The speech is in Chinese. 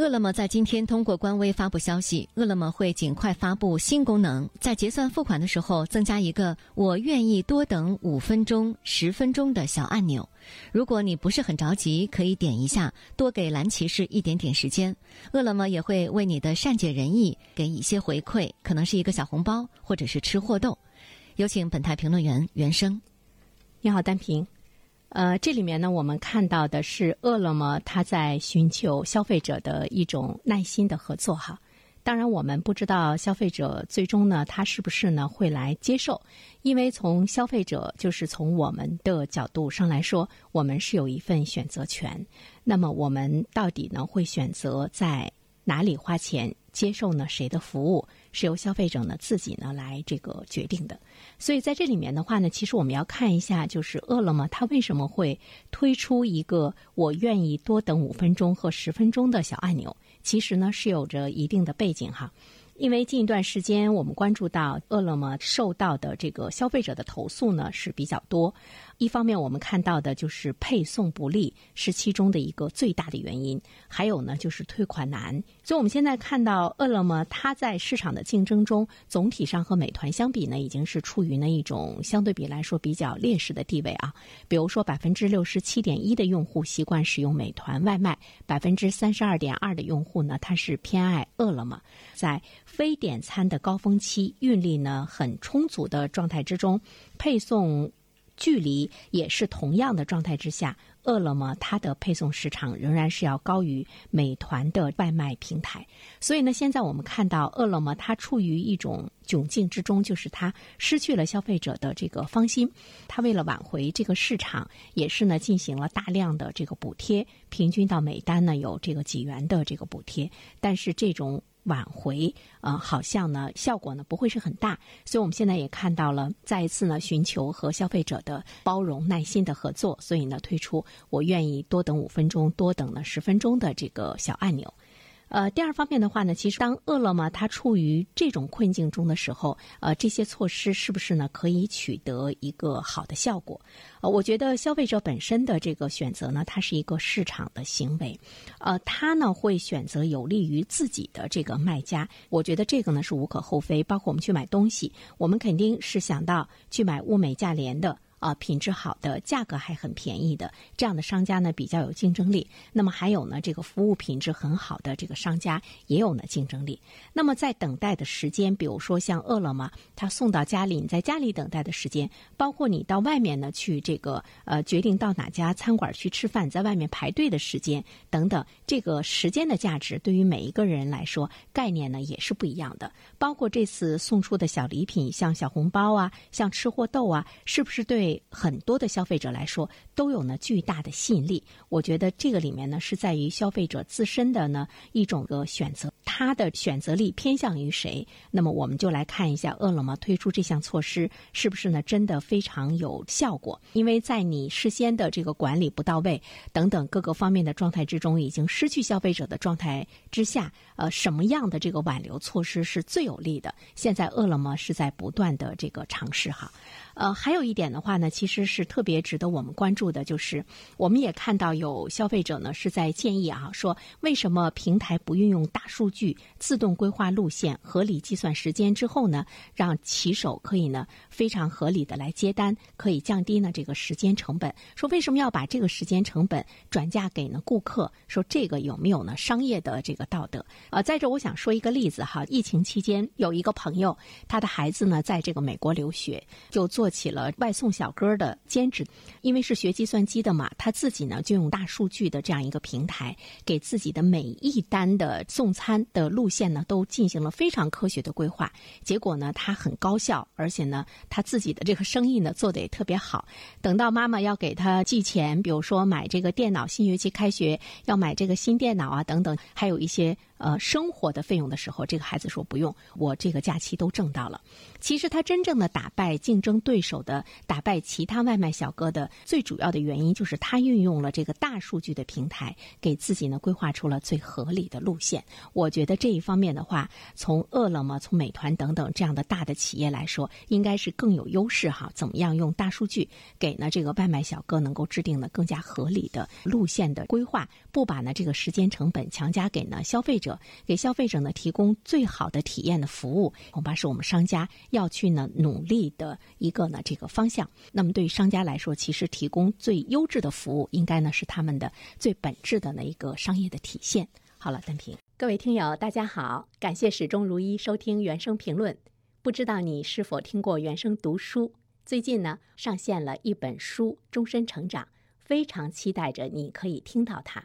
饿了么在今天通过官微发布消息，饿了么会尽快发布新功能，在结算付款的时候增加一个“我愿意多等五分钟、十分钟”的小按钮。如果你不是很着急，可以点一下，多给蓝骑士一点点时间。饿了么也会为你的善解人意给一些回馈，可能是一个小红包，或者是吃货豆。有请本台评论员袁生。你好，单平。呃，这里面呢，我们看到的是饿了么，它在寻求消费者的一种耐心的合作哈。当然，我们不知道消费者最终呢，他是不是呢会来接受，因为从消费者就是从我们的角度上来说，我们是有一份选择权。那么，我们到底呢会选择在哪里花钱，接受呢谁的服务？是由消费者呢自己呢来这个决定的，所以在这里面的话呢，其实我们要看一下，就是饿了么它为什么会推出一个我愿意多等五分钟和十分钟的小按钮，其实呢是有着一定的背景哈。因为近一段时间，我们关注到饿了么受到的这个消费者的投诉呢是比较多。一方面，我们看到的就是配送不利是其中的一个最大的原因，还有呢就是退款难。所以，我们现在看到饿了么它在市场的竞争中，总体上和美团相比呢，已经是处于呢一种相对比来说比较劣势的地位啊。比如说，百分之六十七点一的用户习惯使用美团外卖，百分之三十二点二的用户呢，他是偏爱饿了么，在。非点餐的高峰期，运力呢很充足的状态之中，配送距离也是同样的状态之下，饿了么它的配送时长仍然是要高于美团的外卖平台。所以呢，现在我们看到饿了么它处于一种窘境之中，就是它失去了消费者的这个芳心。它为了挽回这个市场，也是呢进行了大量的这个补贴，平均到每单呢有这个几元的这个补贴。但是这种挽回，呃，好像呢效果呢不会是很大，所以我们现在也看到了，再一次呢寻求和消费者的包容、耐心的合作，所以呢推出我愿意多等五分钟、多等了十分钟的这个小按钮。呃，第二方面的话呢，其实当饿了么它处于这种困境中的时候，呃，这些措施是不是呢可以取得一个好的效果？呃，我觉得消费者本身的这个选择呢，它是一个市场的行为，呃，他呢会选择有利于自己的这个卖家。我觉得这个呢是无可厚非。包括我们去买东西，我们肯定是想到去买物美价廉的。啊，品质好的，价格还很便宜的这样的商家呢，比较有竞争力。那么还有呢，这个服务品质很好的这个商家也有呢竞争力。那么在等待的时间，比如说像饿了么，它送到家里，你在家里等待的时间，包括你到外面呢去这个呃决定到哪家餐馆去吃饭，在外面排队的时间等等，这个时间的价值对于每一个人来说，概念呢也是不一样的。包括这次送出的小礼品，像小红包啊，像吃货豆啊，是不是对？很多的消费者来说，都有呢巨大的吸引力。我觉得这个里面呢，是在于消费者自身的呢一种个选择，他的选择力偏向于谁。那么我们就来看一下，饿了么推出这项措施是不是呢真的非常有效果？因为在你事先的这个管理不到位等等各个方面的状态之中，已经失去消费者的状态之下，呃，什么样的这个挽留措施是最有利的？现在饿了么是在不断的这个尝试哈。呃，还有一点的话，那其实是特别值得我们关注的，就是我们也看到有消费者呢是在建议啊，说为什么平台不运用大数据自动规划路线、合理计算时间之后呢，让骑手可以呢非常合理的来接单，可以降低呢这个时间成本。说为什么要把这个时间成本转嫁给呢顾客？说这个有没有呢商业的这个道德？啊，在这我想说一个例子哈，疫情期间有一个朋友，他的孩子呢在这个美国留学，就做。起了外送小哥的兼职，因为是学计算机的嘛，他自己呢就用大数据的这样一个平台，给自己的每一单的送餐的路线呢都进行了非常科学的规划。结果呢，他很高效，而且呢，他自己的这个生意呢做得也特别好。等到妈妈要给他寄钱，比如说买这个电脑，新学期开学要买这个新电脑啊等等，还有一些。呃生活的费用的时候，这个孩子说不用，我这个假期都挣到了。其实他真正的打败竞争对手的、打败其他外卖小哥的最主要的原因，就是他运用了这个大数据的平台，给自己呢规划出了最合理的路线。我觉得这一方面的话，从饿了么、从美团等等这样的大的企业来说，应该是更有优势哈。怎么样用大数据给呢这个外卖小哥能够制定的更加合理的路线的规划，不把呢这个时间成本强加给呢消费者给消费者呢提供最好的体验的服务，恐怕是我们商家。要去呢努力的一个呢这个方向。那么对于商家来说，其实提供最优质的服务，应该呢是他们的最本质的那一个商业的体现。好了，单平，各位听友，大家好，感谢始终如一收听原声评论。不知道你是否听过原声读书？最近呢上线了一本书《终身成长》，非常期待着你可以听到它。《